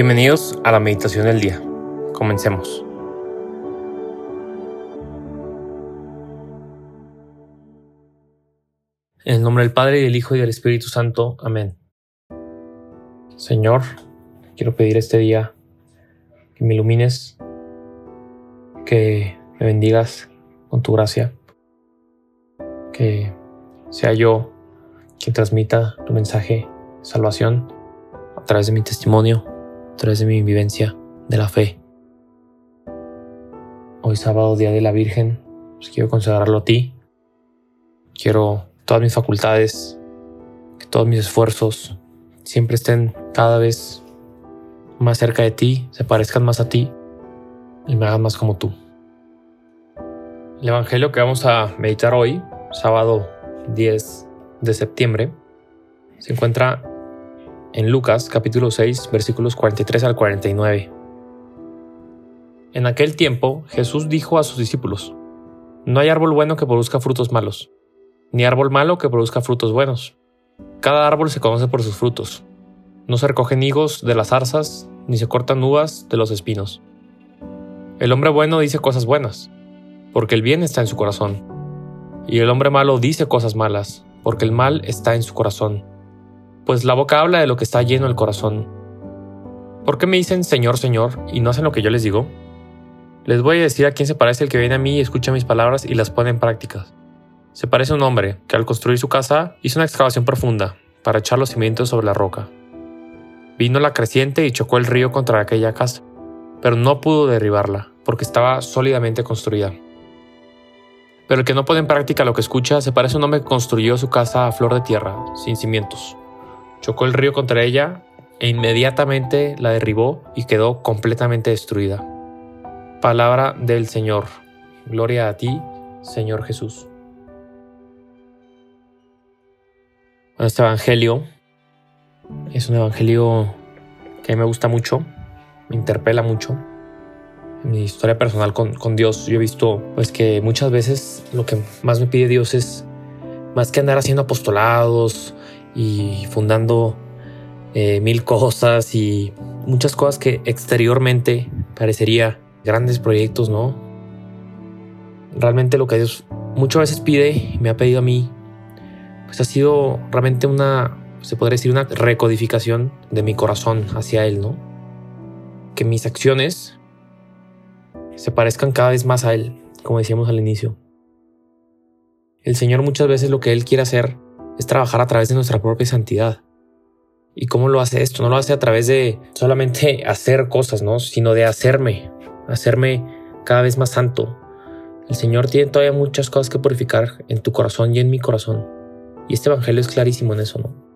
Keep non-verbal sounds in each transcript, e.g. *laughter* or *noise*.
Bienvenidos a la meditación del día. Comencemos. En el nombre del Padre y del Hijo y del Espíritu Santo. Amén. Señor, quiero pedir este día que me ilumines, que me bendigas con tu gracia, que sea yo quien transmita tu mensaje de salvación a través de mi testimonio, través de mi vivencia de la fe. Hoy sábado, Día de la Virgen, pues quiero consagrarlo a ti. Quiero todas mis facultades, que todos mis esfuerzos siempre estén cada vez más cerca de ti, se parezcan más a ti y me hagan más como tú. El Evangelio que vamos a meditar hoy, sábado 10 de septiembre, se encuentra en Lucas capítulo 6 versículos 43 al 49. En aquel tiempo Jesús dijo a sus discípulos, No hay árbol bueno que produzca frutos malos, ni árbol malo que produzca frutos buenos. Cada árbol se conoce por sus frutos. No se recogen higos de las zarzas, ni se cortan uvas de los espinos. El hombre bueno dice cosas buenas, porque el bien está en su corazón. Y el hombre malo dice cosas malas, porque el mal está en su corazón. Pues la boca habla de lo que está lleno el corazón. ¿Por qué me dicen Señor, Señor y no hacen lo que yo les digo? Les voy a decir a quién se parece el que viene a mí y escucha mis palabras y las pone en práctica. Se parece a un hombre que al construir su casa hizo una excavación profunda para echar los cimientos sobre la roca. Vino la creciente y chocó el río contra aquella casa, pero no pudo derribarla porque estaba sólidamente construida. Pero el que no pone en práctica lo que escucha se parece a un hombre que construyó su casa a flor de tierra, sin cimientos. Chocó el río contra ella e inmediatamente la derribó y quedó completamente destruida. Palabra del Señor. Gloria a ti, Señor Jesús. este Evangelio es un Evangelio que me gusta mucho, me interpela mucho mi historia personal con, con, Dios, yo he visto pues que muchas veces lo que más me pide Dios es más que andar haciendo apostolados y fundando eh, mil cosas y muchas cosas que exteriormente parecería grandes proyectos, ¿no? Realmente lo que Dios muchas veces pide y me ha pedido a mí, pues ha sido realmente una, se podría decir, una recodificación de mi corazón hacia Él, ¿no? Que mis acciones se parezcan cada vez más a Él, como decíamos al inicio. El Señor muchas veces lo que Él quiere hacer es trabajar a través de nuestra propia santidad. ¿Y cómo lo hace esto? No lo hace a través de solamente *laughs* hacer cosas, ¿no? Sino de hacerme, hacerme cada vez más santo. El Señor tiene todavía muchas cosas que purificar en tu corazón y en mi corazón. Y este Evangelio es clarísimo en eso, ¿no?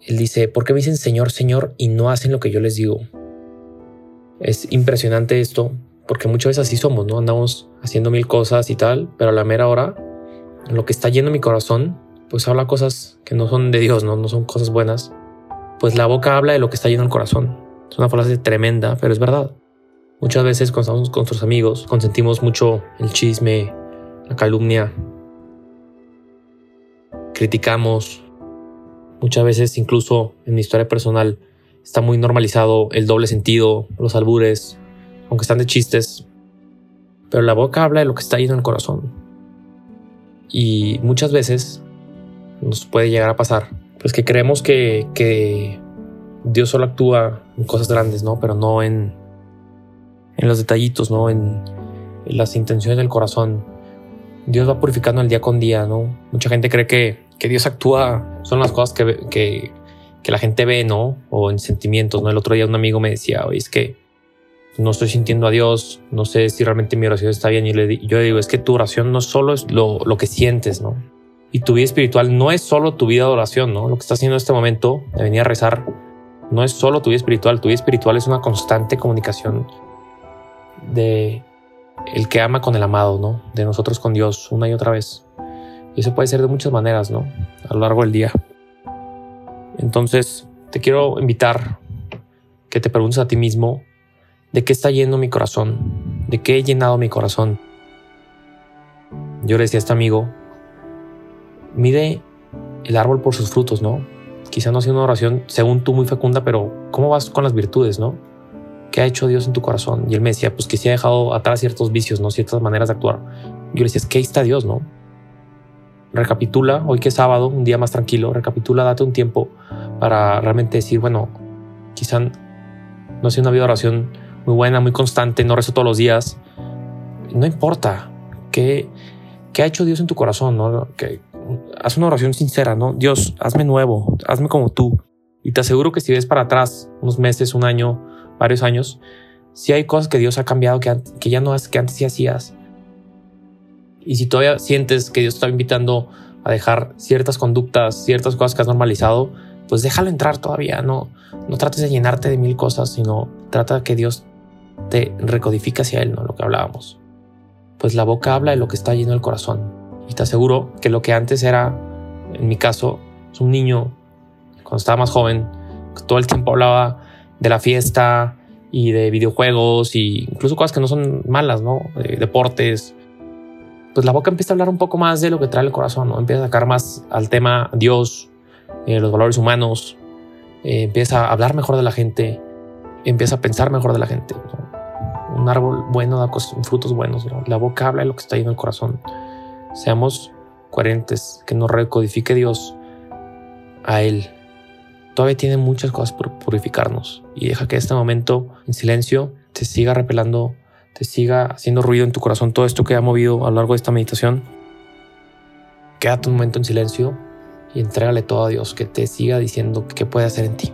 Él dice, ¿por qué me dicen Señor, Señor y no hacen lo que yo les digo? Es impresionante esto, porque muchas veces así somos, ¿no? Andamos haciendo mil cosas y tal, pero a la mera hora, lo que está lleno mi corazón, pues habla cosas que no son de Dios, ¿no? No son cosas buenas. Pues la boca habla de lo que está lleno el corazón. Es una frase tremenda, pero es verdad. Muchas veces cuando estamos con nuestros amigos, consentimos mucho el chisme, la calumnia, criticamos. Muchas veces, incluso en mi historia personal, está muy normalizado el doble sentido, los albures, aunque están de chistes, pero la boca habla de lo que está en el corazón. Y muchas veces nos puede llegar a pasar, pues que creemos que, que Dios solo actúa en cosas grandes, ¿no? Pero no en, en los detallitos, ¿no? En, las intenciones del corazón. Dios va purificando el día con día, ¿no? Mucha gente cree que, que Dios actúa, son las cosas que, que, la gente ve, ¿no? O en sentimientos, ¿no? El otro día un amigo me decía, oye, es que no estoy sintiendo a Dios, no sé si realmente mi oración está bien. Y yo le digo, es que tu oración no solo es lo, lo, que sientes, ¿no? Y tu vida espiritual no es solo tu vida de oración, ¿no? Lo que estás haciendo en este momento de venir a rezar no es solo tu vida espiritual. Tu vida espiritual es una constante comunicación de el que ama con el amado, ¿no? De nosotros con Dios una y otra vez. Y eso puede ser de muchas maneras, ¿no? A lo largo del día. Entonces, te quiero invitar que te preguntes a ti mismo de qué está lleno mi corazón, de qué he llenado mi corazón. Yo le decía a este amigo, mide el árbol por sus frutos, ¿no? quizá no sido una oración según tú muy fecunda, pero ¿cómo vas con las virtudes, no? ¿Qué ha hecho Dios en tu corazón? Y él me decía, pues que sí ha dejado atrás ciertos vicios, ¿no? Ciertas maneras de actuar. Yo le decía, es que ahí está Dios, ¿no? Recapitula, hoy que es sábado, un día más tranquilo, recapitula, date un tiempo para realmente decir, bueno, quizá no sido una vida de oración muy buena, muy constante, no rezo todos los días. No importa qué, qué ha hecho Dios en tu corazón, ¿no? Haz una oración sincera, ¿no? Dios, hazme nuevo, hazme como tú. Y te aseguro que si ves para atrás unos meses, un año, varios años, si hay cosas que Dios ha cambiado que, que ya no es que antes sí hacías. Y si todavía sientes que Dios está invitando a dejar ciertas conductas, ciertas cosas que has normalizado, pues déjalo entrar todavía. No, no trates de llenarte de mil cosas, sino trata que Dios te recodifique hacia Él, ¿no? Lo que hablábamos. Pues la boca habla de lo que está lleno el corazón. Y te aseguro que lo que antes era, en mi caso, es un niño, cuando estaba más joven, todo el tiempo hablaba de la fiesta y de videojuegos y incluso cosas que no son malas, ¿no? deportes. Pues la boca empieza a hablar un poco más de lo que trae el corazón, ¿no? Empieza a sacar más al tema Dios, eh, los valores humanos, eh, empieza a hablar mejor de la gente, empieza a pensar mejor de la gente. Un árbol bueno da frutos buenos, la boca habla de lo que está ahí en el corazón. Seamos coherentes, que nos recodifique Dios a Él. Todavía tiene muchas cosas por purificarnos y deja que este momento en silencio te siga repelando, te siga haciendo ruido en tu corazón todo esto que ha movido a lo largo de esta meditación. Quédate un momento en silencio y entrégale todo a Dios, que te siga diciendo qué puede hacer en ti.